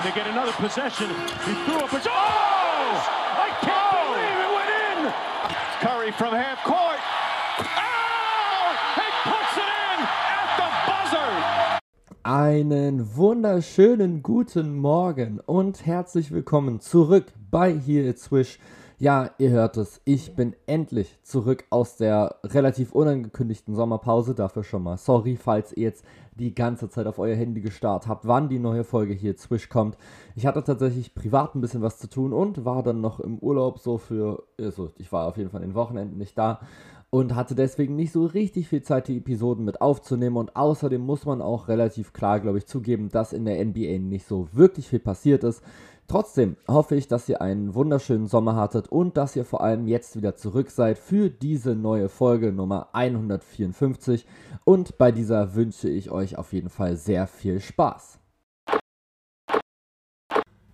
And they get another possession. He threw up a... Oh! I can't believe it went in! Curry from half court. Oh! He puts it in at the buzzer! Einen wunderschönen guten Morgen und herzlich willkommen zurück bei Here It's Swish. Ja, ihr hört es, ich bin endlich zurück aus der relativ unangekündigten Sommerpause. Dafür schon mal sorry, falls ihr jetzt die ganze Zeit auf euer Handy gestarrt habt, wann die neue Folge hier Swish kommt. Ich hatte tatsächlich privat ein bisschen was zu tun und war dann noch im Urlaub so für, also ich war auf jeden Fall in den Wochenenden nicht da und hatte deswegen nicht so richtig viel Zeit, die Episoden mit aufzunehmen. Und außerdem muss man auch relativ klar, glaube ich, zugeben, dass in der NBA nicht so wirklich viel passiert ist. Trotzdem hoffe ich, dass ihr einen wunderschönen Sommer hattet und dass ihr vor allem jetzt wieder zurück seid für diese neue Folge Nummer 154. Und bei dieser wünsche ich euch auf jeden Fall sehr viel Spaß.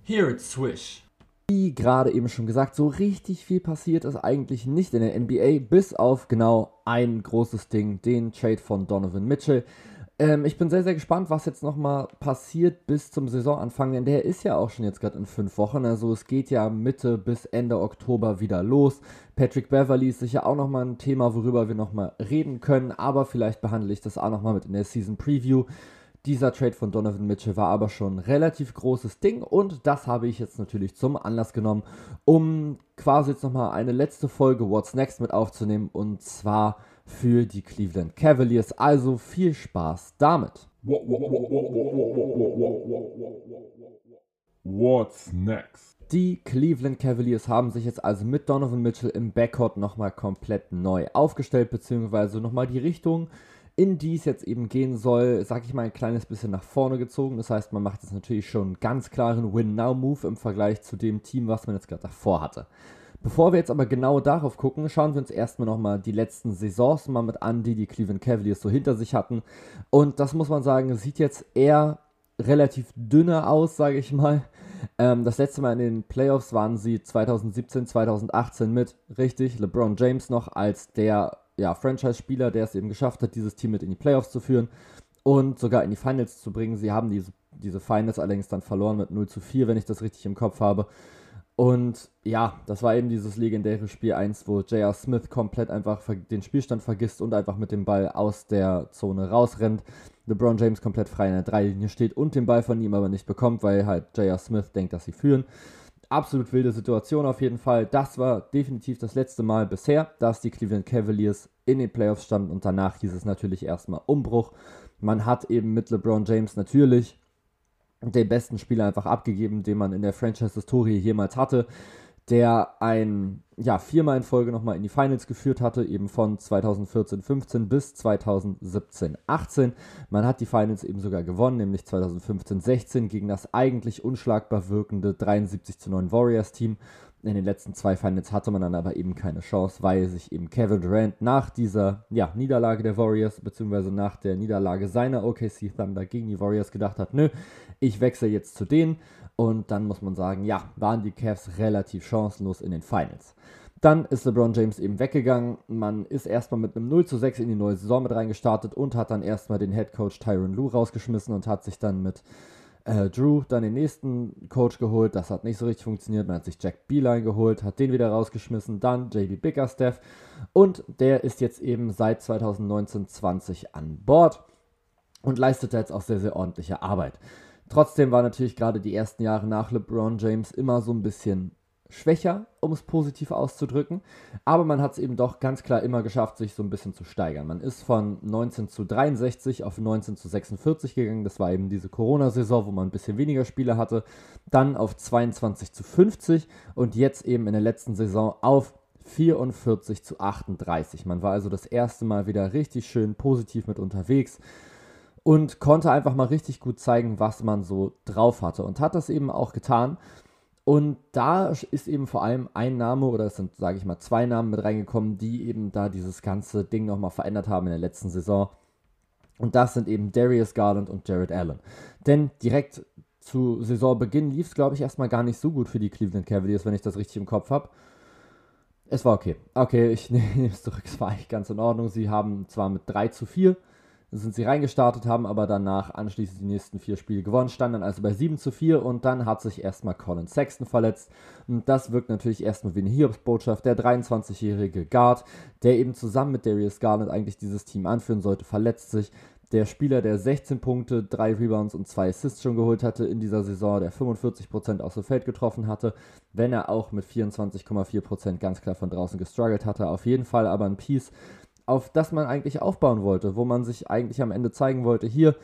Here it's Swish. Wie gerade eben schon gesagt, so richtig viel passiert ist eigentlich nicht in der NBA, bis auf genau ein großes Ding, den Trade von Donovan Mitchell. Ähm, ich bin sehr, sehr gespannt, was jetzt nochmal passiert bis zum Saisonanfang, denn der ist ja auch schon jetzt gerade in fünf Wochen. Also es geht ja Mitte bis Ende Oktober wieder los. Patrick Beverly ist sicher auch nochmal ein Thema, worüber wir nochmal reden können, aber vielleicht behandle ich das auch nochmal mit in der Season Preview. Dieser Trade von Donovan Mitchell war aber schon ein relativ großes Ding und das habe ich jetzt natürlich zum Anlass genommen, um quasi jetzt nochmal eine letzte Folge What's Next mit aufzunehmen und zwar für die Cleveland Cavaliers. Also viel Spaß damit. What's next? Die Cleveland Cavaliers haben sich jetzt also mit Donovan Mitchell im Backcourt nochmal komplett neu aufgestellt, beziehungsweise nochmal die Richtung, in die es jetzt eben gehen soll, sag ich mal, ein kleines bisschen nach vorne gezogen. Das heißt, man macht jetzt natürlich schon einen ganz klaren Win-Now-Move im Vergleich zu dem Team, was man jetzt gerade davor hatte. Bevor wir jetzt aber genau darauf gucken, schauen wir uns erstmal nochmal die letzten Saisons mal mit an, die die Cleveland Cavaliers so hinter sich hatten. Und das muss man sagen, sieht jetzt eher relativ dünner aus, sage ich mal. Ähm, das letzte Mal in den Playoffs waren sie 2017, 2018 mit, richtig, LeBron James noch als der ja, Franchise-Spieler, der es eben geschafft hat, dieses Team mit in die Playoffs zu führen und sogar in die Finals zu bringen. Sie haben diese, diese Finals allerdings dann verloren mit 0 zu 4, wenn ich das richtig im Kopf habe. Und ja, das war eben dieses legendäre Spiel 1, wo J.R. Smith komplett einfach den Spielstand vergisst und einfach mit dem Ball aus der Zone rausrennt. LeBron James komplett frei in der Dreilinie steht und den Ball von ihm aber nicht bekommt, weil halt J.R. Smith denkt, dass sie führen. Absolut wilde Situation auf jeden Fall. Das war definitiv das letzte Mal bisher, dass die Cleveland Cavaliers in den Playoffs standen und danach hieß es natürlich erstmal Umbruch. Man hat eben mit LeBron James natürlich den besten Spieler einfach abgegeben, den man in der Franchise-Historie jemals hatte, der ein, ja, viermal in Folge nochmal in die Finals geführt hatte, eben von 2014-15 bis 2017-18. Man hat die Finals eben sogar gewonnen, nämlich 2015-16 gegen das eigentlich unschlagbar wirkende 73 9 Warriors-Team in den letzten zwei Finals hatte man dann aber eben keine Chance, weil sich eben Kevin Durant nach dieser ja, Niederlage der Warriors, beziehungsweise nach der Niederlage seiner OKC Thunder gegen die Warriors gedacht hat, nö, ich wechsle jetzt zu denen. Und dann muss man sagen, ja, waren die Cavs relativ chancenlos in den Finals. Dann ist LeBron James eben weggegangen. Man ist erstmal mit einem 0 zu 6 in die neue Saison mit reingestartet und hat dann erstmal den Head Coach Tyron Lue rausgeschmissen und hat sich dann mit äh, Drew dann den nächsten Coach geholt, das hat nicht so richtig funktioniert. Man hat sich Jack Beeline geholt, hat den wieder rausgeschmissen, dann JB Bickerstaff und der ist jetzt eben seit 2019-20 an Bord und leistet jetzt auch sehr, sehr ordentliche Arbeit. Trotzdem war natürlich gerade die ersten Jahre nach LeBron James immer so ein bisschen schwächer, um es positiv auszudrücken. Aber man hat es eben doch ganz klar immer geschafft, sich so ein bisschen zu steigern. Man ist von 19 zu 63 auf 19 zu 46 gegangen. Das war eben diese Corona-Saison, wo man ein bisschen weniger Spiele hatte. Dann auf 22 zu 50 und jetzt eben in der letzten Saison auf 44 zu 38. Man war also das erste Mal wieder richtig schön positiv mit unterwegs und konnte einfach mal richtig gut zeigen, was man so drauf hatte. Und hat das eben auch getan. Und da ist eben vor allem ein Name oder es sind, sage ich mal, zwei Namen mit reingekommen, die eben da dieses ganze Ding nochmal verändert haben in der letzten Saison. Und das sind eben Darius Garland und Jared Allen. Denn direkt zu Saisonbeginn lief es, glaube ich, erstmal gar nicht so gut für die Cleveland Cavaliers, wenn ich das richtig im Kopf habe. Es war okay. Okay, ich nehme es zurück. Es war eigentlich ganz in Ordnung. Sie haben zwar mit 3 zu 4 sind sie reingestartet, haben aber danach anschließend die nächsten vier Spiele gewonnen, standen also bei 7 zu 4 und dann hat sich erstmal Colin Sexton verletzt. Und das wirkt natürlich erstmal wie eine Hiobsbotschaft. Der 23-jährige Guard, der eben zusammen mit Darius Garland eigentlich dieses Team anführen sollte, verletzt sich. Der Spieler, der 16 Punkte, 3 Rebounds und 2 Assists schon geholt hatte in dieser Saison, der 45% aus dem Feld getroffen hatte, wenn er auch mit 24,4% ganz klar von draußen gestruggelt hatte. Auf jeden Fall aber ein Piece, auf das man eigentlich aufbauen wollte, wo man sich eigentlich am Ende zeigen wollte, hier,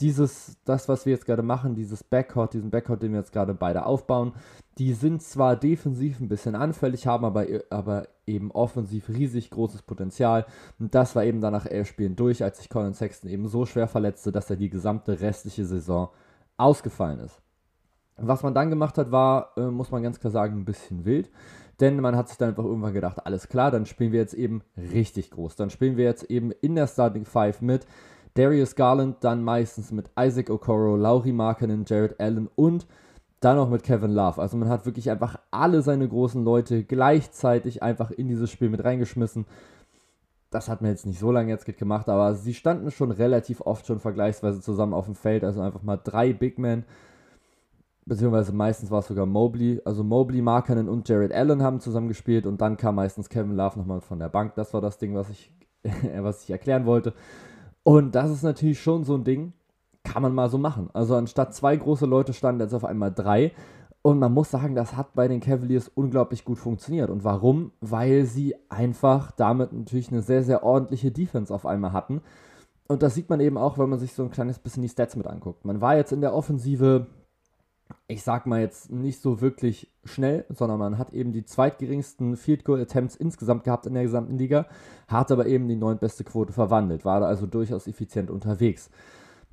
dieses, das, was wir jetzt gerade machen, dieses Backcourt, diesen Backcourt, den wir jetzt gerade beide aufbauen, die sind zwar defensiv ein bisschen anfällig, haben aber, aber eben offensiv riesig großes Potenzial. Und das war eben dann nach elf Spielen durch, als sich Colin Sexton eben so schwer verletzte, dass er die gesamte restliche Saison ausgefallen ist. Was man dann gemacht hat, war, äh, muss man ganz klar sagen, ein bisschen wild. Denn man hat sich dann einfach irgendwann gedacht, alles klar, dann spielen wir jetzt eben richtig groß. Dann spielen wir jetzt eben in der Starting Five mit Darius Garland, dann meistens mit Isaac Okoro, Laurie Markinen, Jared Allen und dann noch mit Kevin Love. Also man hat wirklich einfach alle seine großen Leute gleichzeitig einfach in dieses Spiel mit reingeschmissen. Das hat man jetzt nicht so lange jetzt gemacht, aber sie standen schon relativ oft schon vergleichsweise zusammen auf dem Feld. Also einfach mal drei Big Men beziehungsweise meistens war es sogar Mobley. Also Mobley, Markkanen und Jared Allen haben zusammen gespielt und dann kam meistens Kevin Love nochmal von der Bank. Das war das Ding, was ich, was ich erklären wollte. Und das ist natürlich schon so ein Ding, kann man mal so machen. Also anstatt zwei große Leute standen jetzt auf einmal drei. Und man muss sagen, das hat bei den Cavaliers unglaublich gut funktioniert. Und warum? Weil sie einfach damit natürlich eine sehr, sehr ordentliche Defense auf einmal hatten. Und das sieht man eben auch, wenn man sich so ein kleines bisschen die Stats mit anguckt. Man war jetzt in der Offensive ich sag mal jetzt nicht so wirklich schnell, sondern man hat eben die zweitgeringsten Field Goal Attempts insgesamt gehabt in der gesamten Liga, hat aber eben die neuntbeste Quote verwandelt, war da also durchaus effizient unterwegs.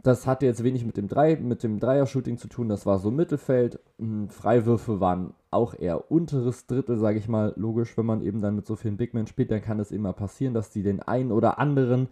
Das hatte jetzt wenig mit dem, Drei, mit dem Dreier-Shooting zu tun, das war so Mittelfeld. Hm, Freiwürfe waren auch eher unteres Drittel, sage ich mal. Logisch, wenn man eben dann mit so vielen Big Men spielt, dann kann es immer passieren, dass die den einen oder anderen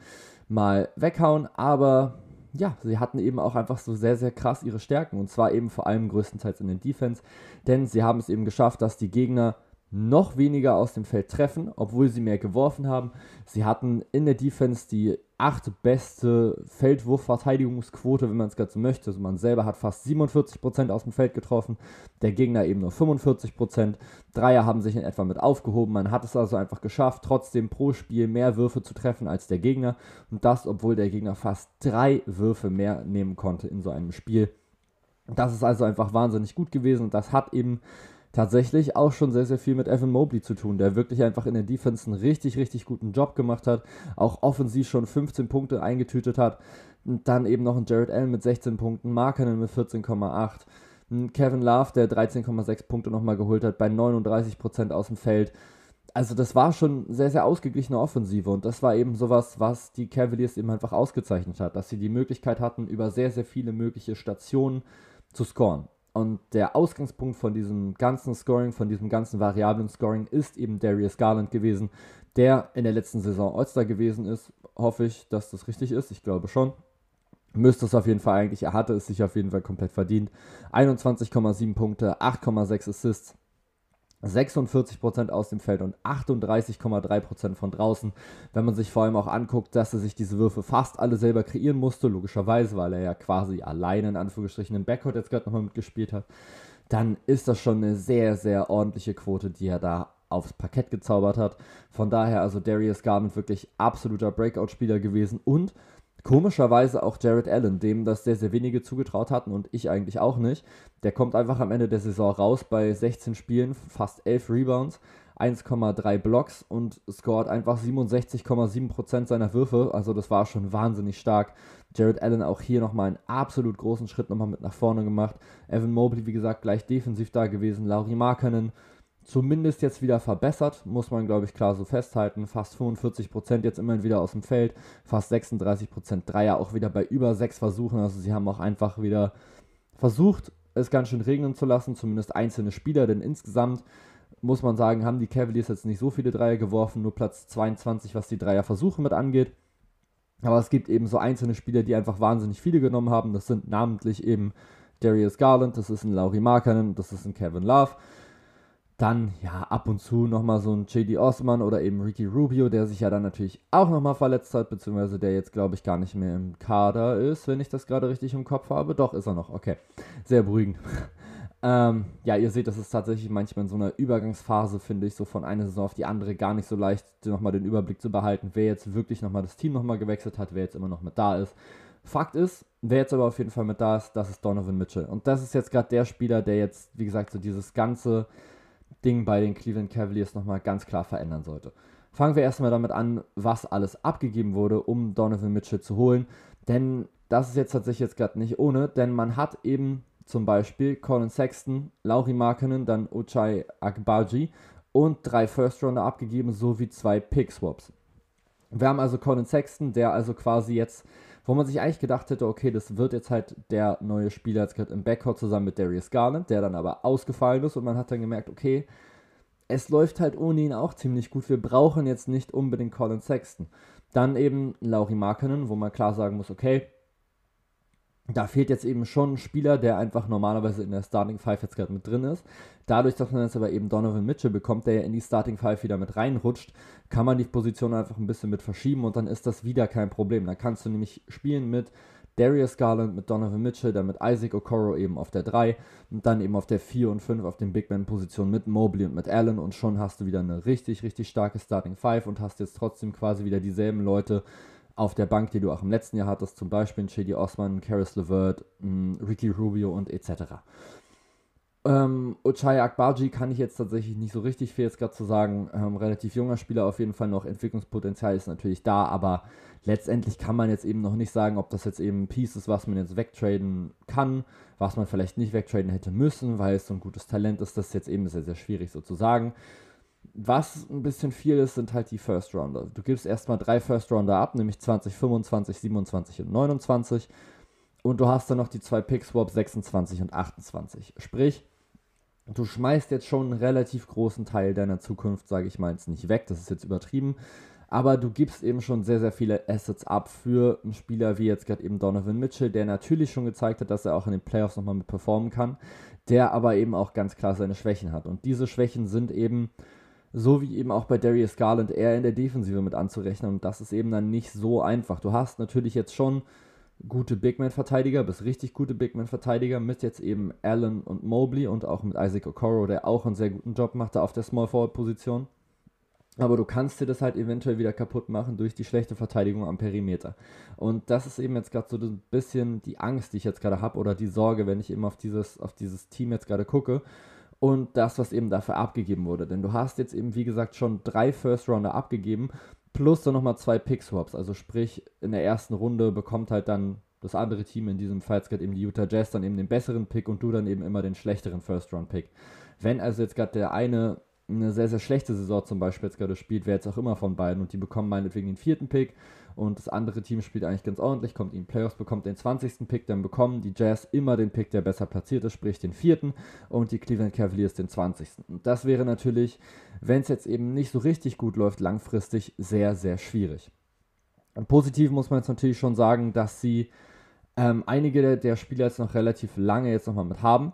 mal weghauen, aber ja, sie hatten eben auch einfach so sehr, sehr krass ihre Stärken. Und zwar eben vor allem größtenteils in den Defense. Denn sie haben es eben geschafft, dass die Gegner noch weniger aus dem Feld treffen, obwohl sie mehr geworfen haben. Sie hatten in der Defense die acht beste Feldwurfverteidigungsquote, wenn man es gerade so möchte. Also man selber hat fast 47% aus dem Feld getroffen, der Gegner eben nur 45%. Dreier haben sich in etwa mit aufgehoben. Man hat es also einfach geschafft, trotzdem pro Spiel mehr Würfe zu treffen als der Gegner. Und das, obwohl der Gegner fast drei Würfe mehr nehmen konnte in so einem Spiel. Das ist also einfach wahnsinnig gut gewesen und das hat eben tatsächlich auch schon sehr, sehr viel mit Evan Mobley zu tun, der wirklich einfach in der Defense einen richtig, richtig guten Job gemacht hat, auch offensiv schon 15 Punkte eingetütet hat. Und dann eben noch ein Jared Allen mit 16 Punkten, Markkanen mit 14,8, Kevin Love, der 13,6 Punkte nochmal geholt hat, bei 39% aus dem Feld. Also das war schon sehr, sehr ausgeglichene Offensive und das war eben sowas, was die Cavaliers eben einfach ausgezeichnet hat, dass sie die Möglichkeit hatten, über sehr, sehr viele mögliche Stationen zu scoren. Und der Ausgangspunkt von diesem ganzen Scoring, von diesem ganzen variablen Scoring ist eben Darius Garland gewesen, der in der letzten Saison All-Star gewesen ist. Hoffe ich, dass das richtig ist. Ich glaube schon. Müsste es auf jeden Fall eigentlich. Er hatte es sich auf jeden Fall komplett verdient. 21,7 Punkte, 8,6 Assists, 46% aus dem Feld und 38,3% von draußen. Wenn man sich vor allem auch anguckt, dass er sich diese Würfe fast alle selber kreieren musste, logischerweise, weil er ja quasi alleine in Anführungsstrichen im Backcourt jetzt gerade nochmal mitgespielt hat, dann ist das schon eine sehr, sehr ordentliche Quote, die er da aufs Parkett gezaubert hat. Von daher also Darius Garland wirklich absoluter Breakout-Spieler gewesen und Komischerweise auch Jared Allen, dem das sehr, sehr wenige zugetraut hatten und ich eigentlich auch nicht. Der kommt einfach am Ende der Saison raus bei 16 Spielen, fast 11 Rebounds, 1,3 Blocks und scored einfach 67,7% seiner Würfe. Also das war schon wahnsinnig stark. Jared Allen auch hier nochmal einen absolut großen Schritt nochmal mit nach vorne gemacht. Evan Mobley, wie gesagt, gleich defensiv da gewesen. Laurie Markkanen zumindest jetzt wieder verbessert, muss man glaube ich klar so festhalten. Fast 45% jetzt immerhin wieder aus dem Feld, fast 36% Dreier, auch wieder bei über sechs Versuchen. Also sie haben auch einfach wieder versucht, es ganz schön regnen zu lassen, zumindest einzelne Spieler, denn insgesamt muss man sagen, haben die Cavaliers jetzt nicht so viele Dreier geworfen, nur Platz 22, was die Dreierversuche mit angeht. Aber es gibt eben so einzelne Spieler, die einfach wahnsinnig viele genommen haben. Das sind namentlich eben Darius Garland, das ist ein Laurie Markkanen, das ist ein Kevin Love Dann ja ab und zu nochmal so ein JD Osman oder eben Ricky Rubio, der sich ja dann natürlich auch nochmal verletzt hat, beziehungsweise der jetzt glaube ich gar nicht mehr im Kader ist, wenn ich das gerade richtig im Kopf habe. Doch, ist er noch, okay. Sehr beruhigend. ähm, ja, ihr seht, das ist tatsächlich manchmal in so einer Übergangsphase, finde ich, so von einer Saison auf die andere gar nicht so leicht, nochmal den Überblick zu behalten, wer jetzt wirklich nochmal das Team nochmal gewechselt hat, wer jetzt immer noch mit da ist. Fakt ist, wer jetzt aber auf jeden Fall mit da ist, das ist Donovan Mitchell. Und das ist jetzt gerade der Spieler, der jetzt, wie gesagt, so dieses ganze Ding bei den Cleveland Cavaliers nochmal ganz klar verändern sollte. Fangen wir erstmal damit an, was alles abgegeben wurde, um Donovan Mitchell zu holen. Denn das ist jetzt tatsächlich jetzt gerade nicht ohne, denn man hat eben zum Beispiel Colin Sexton, Lauri Markinen, dann Uchai Akbaji und drei First-Rounder abgegeben, sowie zwei Pick-Swaps. Wir haben also Colin Sexton, der also quasi jetzt wo man sich eigentlich gedacht hätte, okay, das wird jetzt halt der neue Spieler jetzt gerade im Backcourt zusammen mit Darius Garland, der dann aber ausgefallen ist und man hat dann gemerkt, okay, es läuft halt ohne ihn auch ziemlich gut. Wir brauchen jetzt nicht unbedingt Colin Sexton. Dann eben Lauri Markkanen, wo man klar sagen muss, okay, da fehlt jetzt eben schon ein Spieler, der einfach normalerweise in der Starting Five jetzt gerade mit drin ist. Dadurch, dass man jetzt aber eben Donovan Mitchell bekommt, der ja in die Starting Five wieder mit reinrutscht, kann man die Position einfach ein bisschen mit verschieben und dann ist das wieder kein Problem. Dann kannst du nämlich spielen mit Darius Garland, mit Donovan Mitchell, dann mit Isaac Okoro eben auf der 3 und dann eben auf der 4 und 5 auf den Big Man-Positionen mit Mobley und mit Allen und schon hast du wieder eine richtig, richtig starke Starting Five und hast jetzt trotzdem quasi wieder dieselben Leute, auf der Bank, die du auch im letzten Jahr hattest, zum Beispiel in Shady Osman, Karis LeVert, Ricky Rubio und etc. Ähm, Ochai Akbaji kann ich jetzt tatsächlich nicht so richtig viel jetzt gerade zu sagen. Ähm, relativ junger Spieler, auf jeden Fall noch Entwicklungspotenzial ist natürlich da, aber letztendlich kann man jetzt eben noch nicht sagen, ob das jetzt eben ein Piece ist, was man jetzt wegtraden kann, was man vielleicht nicht wegtraden hätte müssen, weil es so ein gutes Talent ist. Das ist jetzt eben sehr, sehr schwierig so zu sagen. Was ein bisschen viel ist, sind halt die First Rounder. Du gibst erstmal drei First Rounder ab, nämlich 20, 25, 27 und 29. Und du hast dann noch die zwei Pick Swaps 26 und 28. Sprich, du schmeißt jetzt schon einen relativ großen Teil deiner Zukunft, sage ich mal, jetzt nicht weg, das ist jetzt übertrieben. Aber du gibst eben schon sehr, sehr viele Assets ab für einen Spieler wie jetzt gerade eben Donovan Mitchell, der natürlich schon gezeigt hat, dass er auch in den Playoffs nochmal mit performen kann, der aber eben auch ganz klar seine Schwächen hat. Und diese Schwächen sind eben so wie eben auch bei Darius Garland eher in der Defensive mit anzurechnen. Und das ist eben dann nicht so einfach. Du hast natürlich jetzt schon gute Bigman-Verteidiger, bis richtig gute Bigman-Verteidiger mit jetzt eben Allen und Mobley und auch mit Isaac Okoro, der auch einen sehr guten Job macht da auf der Small Forward-Position. Aber du kannst dir das halt eventuell wieder kaputt machen durch die schlechte Verteidigung am Perimeter. Und das ist eben jetzt gerade so ein bisschen die Angst, die ich jetzt gerade habe, oder die Sorge, wenn ich eben auf dieses, auf dieses Team jetzt gerade gucke und das, was eben dafür abgegeben wurde. Denn du hast jetzt eben, wie gesagt, schon drei First Rounder abgegeben, plus dann nochmal zwei Pick Swaps. Also sprich, in der ersten Runde bekommt halt dann das andere Team, in diesem Fall jetzt gerade eben die Utah Jazz, dann eben den besseren Pick und du dann eben immer den schlechteren First Round Pick. Wenn also jetzt gerade der eine eine sehr, sehr schlechte Saison zum Beispiel jetzt gerade spielt, wer jetzt auch immer von beiden und die bekommen meinetwegen den vierten Pick und das andere Team spielt eigentlich ganz ordentlich, kommt in die Playoffs, bekommt den 20. Pick, dann bekommen die Jazz immer den Pick, der besser platziert ist, sprich den vierten und die Cleveland Cavaliers den 20. Und das wäre natürlich, wenn es jetzt eben nicht so richtig gut läuft, langfristig sehr, sehr schwierig. Und positiv muss man jetzt natürlich schon sagen, dass sie ähm, einige der, der Spieler jetzt noch relativ lange jetzt nochmal mit haben.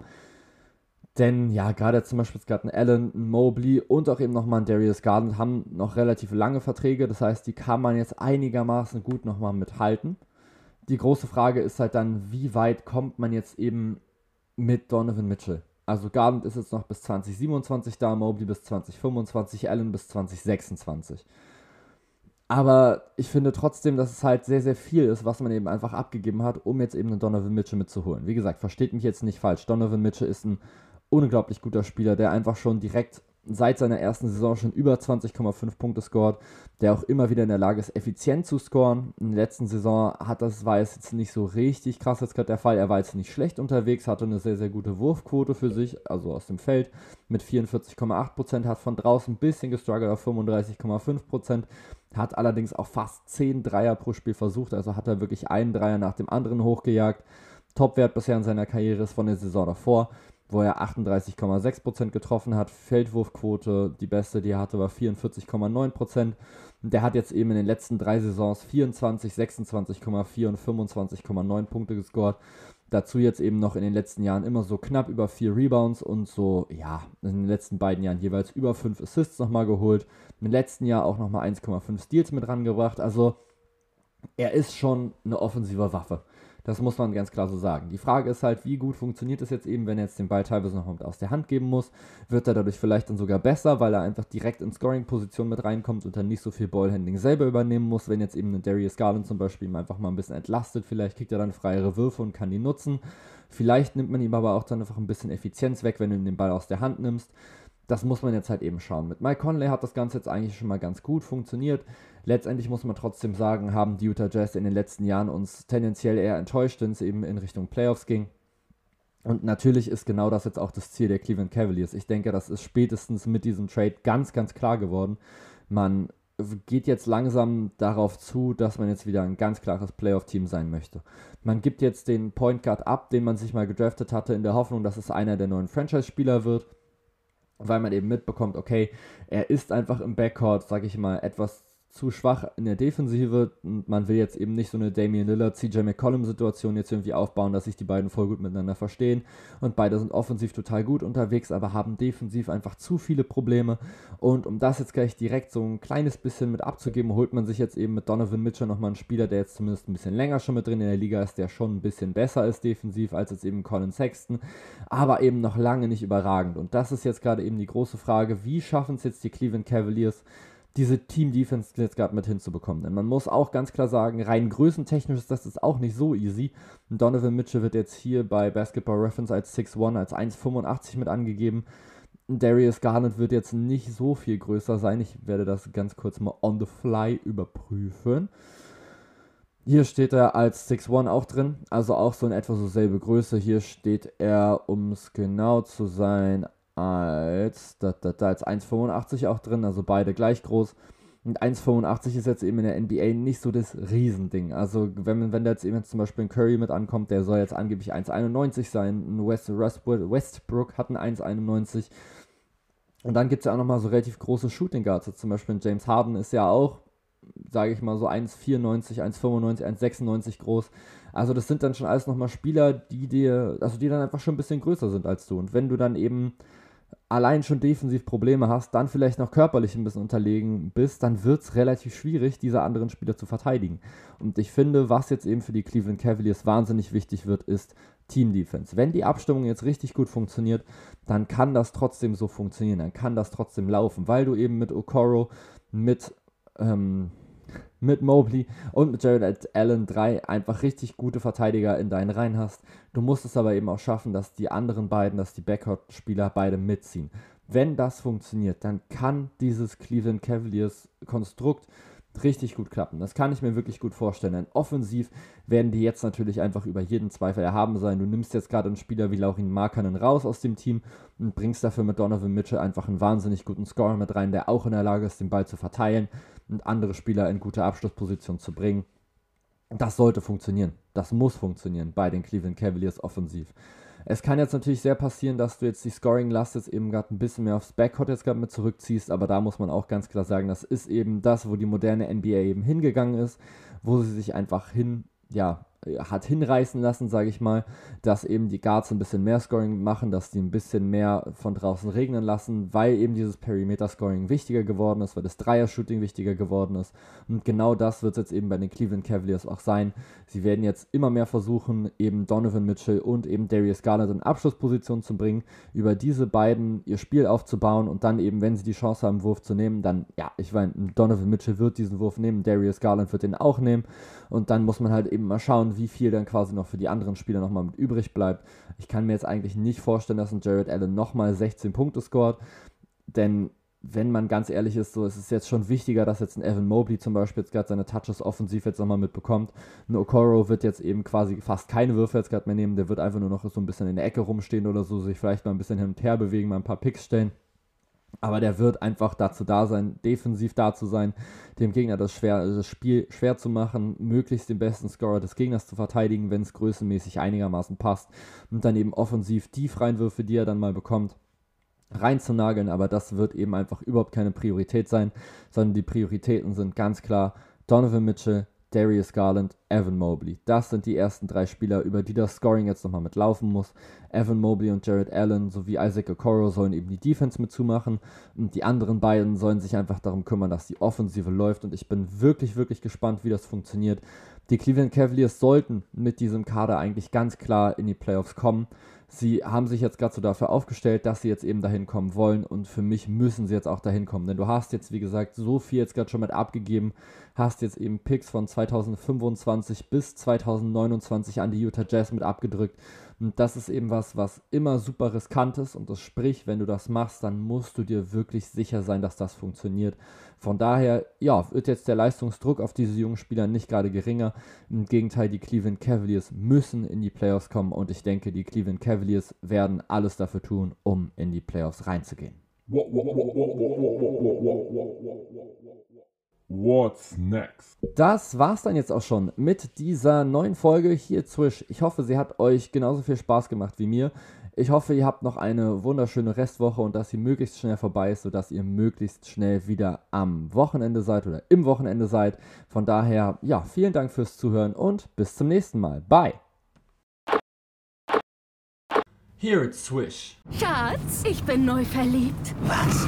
Denn ja, gerade zum Beispiel gerade ein Allen, ein Mobley und auch eben nochmal ein Darius Garland haben noch relativ lange Verträge. Das heißt, die kann man jetzt einigermaßen gut nochmal mithalten. Die große Frage ist halt dann, wie weit kommt man jetzt eben mit Donovan Mitchell? Also Garland ist jetzt noch bis 2027 da, Mobley bis 2025, Allen bis 2026. Aber ich finde trotzdem, dass es halt sehr, sehr viel ist, was man eben einfach abgegeben hat, um jetzt eben einen Donovan Mitchell mitzuholen. Wie gesagt, versteht mich jetzt nicht falsch. Donovan Mitchell ist ein unglaublich guter Spieler, der einfach schon direkt seit seiner ersten Saison schon über 20,5 Punkte scored, der auch immer wieder in der Lage ist, effizient zu scoren. In der letzten Saison hat das, war es jetzt nicht so richtig krass jetzt gerade der Fall. Er war jetzt nicht schlecht unterwegs, hatte eine sehr, sehr gute Wurfquote für sich, also aus dem Feld mit 44,8%, hat von draußen ein bisschen gestruggelt auf 35,5%, hat allerdings auch fast 10 Dreier pro Spiel versucht, also hat er wirklich einen Dreier nach dem anderen hochgejagt. Topwert bisher in seiner Karriere ist von der Saison davor wo er 38,6% getroffen hat. Feldwurfquote, die beste, die er hatte, war 44,9%. Der hat jetzt eben in den letzten drei Saisons 24, 26,4 und 25,9 Punkte gescored. Dazu jetzt eben noch in den letzten Jahren immer so knapp über vier Rebounds und so, ja, in den letzten beiden Jahren jeweils über fünf Assists nochmal geholt. Im letzten Jahr auch nochmal 1,5 Steals mit rangebracht. Also er ist schon eine offensive Waffe. Das muss man ganz klar so sagen. Die Frage ist halt, wie gut funktioniert es jetzt eben, wenn er jetzt den Ball teilweise noch aus der Hand geben muss? Wird er dadurch vielleicht dann sogar besser, weil er einfach direkt in Scoring-Position mit reinkommt und dann nicht so viel Ballhandling selber übernehmen muss? Wenn jetzt eben ein Darius Garland zum Beispiel ihm einfach mal ein bisschen entlastet, vielleicht kriegt er dann freiere Würfe und kann die nutzen. Vielleicht nimmt man ihm aber auch dann einfach ein bisschen Effizienz weg, wenn du ihm den Ball aus der Hand nimmst das muss man jetzt halt eben schauen. Mit Mike Conley hat das Ganze jetzt eigentlich schon mal ganz gut funktioniert. Letztendlich muss man trotzdem sagen, haben die Utah Jazz in den letzten Jahren uns tendenziell eher enttäuscht, wenn es eben in Richtung Playoffs ging. Und natürlich ist genau das jetzt auch das Ziel der Cleveland Cavaliers. Ich denke, das ist spätestens mit diesem Trade ganz, ganz klar geworden. Man geht jetzt langsam darauf zu, dass man jetzt wieder ein ganz klares Playoff-Team sein möchte. Man gibt jetzt den Point Guard ab, den man sich mal gedraftet hatte, in der Hoffnung, dass es einer der neuen Franchise-Spieler wird weil man eben mitbekommt, okay, er ist einfach im Backcourt, sag ich mal, etwas zu schwach in der Defensive und man will jetzt eben nicht so eine Damian Lillard, CJ McCollum Situation jetzt irgendwie aufbauen, dass sich die beiden voll gut miteinander verstehen und beide sind offensiv total gut unterwegs, aber haben defensiv einfach zu viele Probleme und um das jetzt gleich direkt so ein kleines bisschen mit abzugeben, holt man sich jetzt eben mit Donovan Mitchell nochmal einen Spieler, der jetzt zumindest ein bisschen länger schon mit drin in der Liga ist, der schon ein bisschen besser ist defensiv als jetzt eben Colin Sexton, aber eben noch lange nicht überragend. Und das ist jetzt gerade eben die große Frage, wie schaffen es jetzt die Cleveland Cavaliers diese Team-Defense jetzt gerade mit hinzubekommen. Denn man muss auch ganz klar sagen, rein größentechnisch ist das auch nicht so easy. Donovan Mitchell wird jetzt hier bei Basketball Reference als 6'1, als 1,85 mit angegeben. Darius Garland wird jetzt nicht so viel größer sein. Ich werde das ganz kurz mal on the fly überprüfen. Hier steht er als 6'1 auch drin, also auch so in etwa so selbe Größe. Hier steht er, um es genau zu sein, als, da, da, da als 1,85 auch drin, also beide gleich groß. Und 1,85 ist jetzt eben in der NBA nicht so das Riesending. Also wenn, wenn da jetzt eben zum Beispiel ein Curry mit ankommt, der soll jetzt angeblich 1,91 sein. Ein West, Westbrook hat ein 1,91. Und dann gibt es ja auch nochmal so relativ große Shooting Guards. Also zum Beispiel James Harden ist ja auch, sage ich mal, so 1,94, 1,95, 1,96 groß. Also das sind dann schon alles nochmal Spieler, die dir, also die dann einfach schon ein bisschen größer sind als du. Und wenn du dann eben allein schon defensiv Probleme hast, dann vielleicht noch körperlich ein bisschen unterlegen bist, dann wird es relativ schwierig, diese anderen Spieler zu verteidigen. Und ich finde, was jetzt eben für die Cleveland Cavaliers wahnsinnig wichtig wird, ist Team Defense. Wenn die Abstimmung jetzt richtig gut funktioniert, dann kann das trotzdem so funktionieren, dann kann das trotzdem laufen, weil du eben mit Okoro, mit ähm, mit Mobley und mit Jared Allen drei einfach richtig gute Verteidiger in deinen Reihen hast. Du musst es aber eben auch schaffen, dass die anderen beiden, dass die Backcourt-Spieler beide mitziehen. Wenn das funktioniert, dann kann dieses Cleveland Cavaliers Konstrukt richtig gut klappen. Das kann ich mir wirklich gut vorstellen. Denn offensiv werden die jetzt natürlich einfach über jeden Zweifel erhaben sein. Du nimmst jetzt gerade einen Spieler wie Laurin Markanen raus aus dem Team und bringst dafür mit Donovan Mitchell einfach einen wahnsinnig guten Scorer mit rein, der auch in der Lage ist, den Ball zu verteilen und andere Spieler in gute Abschlussposition zu bringen. Das sollte funktionieren. Das muss funktionieren bei den Cleveland Cavaliers offensiv. Es kann jetzt natürlich sehr passieren, dass du jetzt die Scoring-Last jetzt eben gerade ein bisschen mehr aufs Backcourt jetzt gerade mit zurückziehst, aber da muss man auch ganz klar sagen, das ist eben das, wo die moderne NBA eben hingegangen ist, wo sie sich einfach hin, ja, hat hinreißen lassen, sage ich mal, dass eben die Guards ein bisschen mehr Scoring machen, dass die ein bisschen mehr von draußen regnen lassen, weil eben dieses Perimeter-Scoring wichtiger geworden ist, weil das Dreier-Shooting wichtiger geworden ist. Und genau das wird es jetzt eben bei den Cleveland Cavaliers auch sein. Sie werden jetzt immer mehr versuchen, eben Donovan Mitchell und eben Darius Garland in Abschlussposition zu bringen, über diese beiden ihr Spiel aufzubauen und dann eben, wenn sie die Chance haben, Wurf zu nehmen, dann, ja, ich meine, Donovan Mitchell wird diesen Wurf nehmen, Darius Garland wird den auch nehmen und dann muss man halt eben mal schauen, wie viel dann quasi noch für die anderen Spieler nochmal mit übrig bleibt. Ich kann mir jetzt eigentlich nicht vorstellen, dass ein Jared Allen nochmal 16 Punkte scored, denn wenn man ganz ehrlich ist, so ist es jetzt schon wichtiger, dass jetzt ein Evan Mobley zum Beispiel jetzt gerade seine Touches offensiv jetzt nochmal mitbekommt. Ein Okoro wird jetzt eben quasi fast keine Würfe jetzt gerade mehr nehmen, der wird einfach nur noch so ein bisschen in der Ecke rumstehen oder so, sich vielleicht mal ein bisschen hin und her bewegen, mal ein paar Picks stellen. Aber der wird einfach dazu da sein, defensiv da zu sein, dem Gegner das, schwer, das Spiel schwer zu machen, möglichst den besten Scorer des Gegners zu verteidigen, wenn es größenmäßig einigermaßen passt. Und dann eben offensiv die freien Würfe, die er dann mal bekommt, reinzunageln. Aber das wird eben einfach überhaupt keine Priorität sein, sondern die Prioritäten sind ganz klar Donovan Mitchell, Darius Garland, Evan Mobley. Das sind die ersten drei Spieler, über die das Scoring jetzt nochmal mitlaufen muss. Evan Mobley und Jared Allen sowie Isaac Okoro sollen eben die Defense mitzumachen. Und die anderen beiden sollen sich einfach darum kümmern, dass die Offensive läuft. Und ich bin wirklich, wirklich gespannt, wie das funktioniert. Die Cleveland Cavaliers sollten mit diesem Kader eigentlich ganz klar in die Playoffs kommen. Sie haben sich jetzt gerade so dafür aufgestellt, dass sie jetzt eben dahin kommen wollen und für mich müssen sie jetzt auch dahin kommen, denn du hast jetzt, wie gesagt, so viel jetzt gerade schon mit abgegeben, hast jetzt eben Picks von 2025 bis 2029 an die Utah Jazz mit abgedrückt und das ist eben was, was immer super riskant ist und das sprich, wenn du das machst, dann musst du dir wirklich sicher sein, dass das funktioniert. Von daher, ja, wird jetzt der Leistungsdruck auf diese jungen Spieler nicht gerade geringer. Im Gegenteil, die Cleveland Cavaliers müssen in die Playoffs kommen und ich denke, die Cleveland Cavaliers werden alles dafür tun, um in die Playoffs reinzugehen. What's next? Das war's dann jetzt auch schon mit dieser neuen Folge hier Zwisch. Ich hoffe, sie hat euch genauso viel Spaß gemacht wie mir. Ich hoffe, ihr habt noch eine wunderschöne Restwoche und dass sie möglichst schnell vorbei ist, sodass ihr möglichst schnell wieder am Wochenende seid oder im Wochenende seid. Von daher, ja, vielen Dank fürs Zuhören und bis zum nächsten Mal. Bye. Here it's Swish. Schatz, ich bin neu verliebt. Was?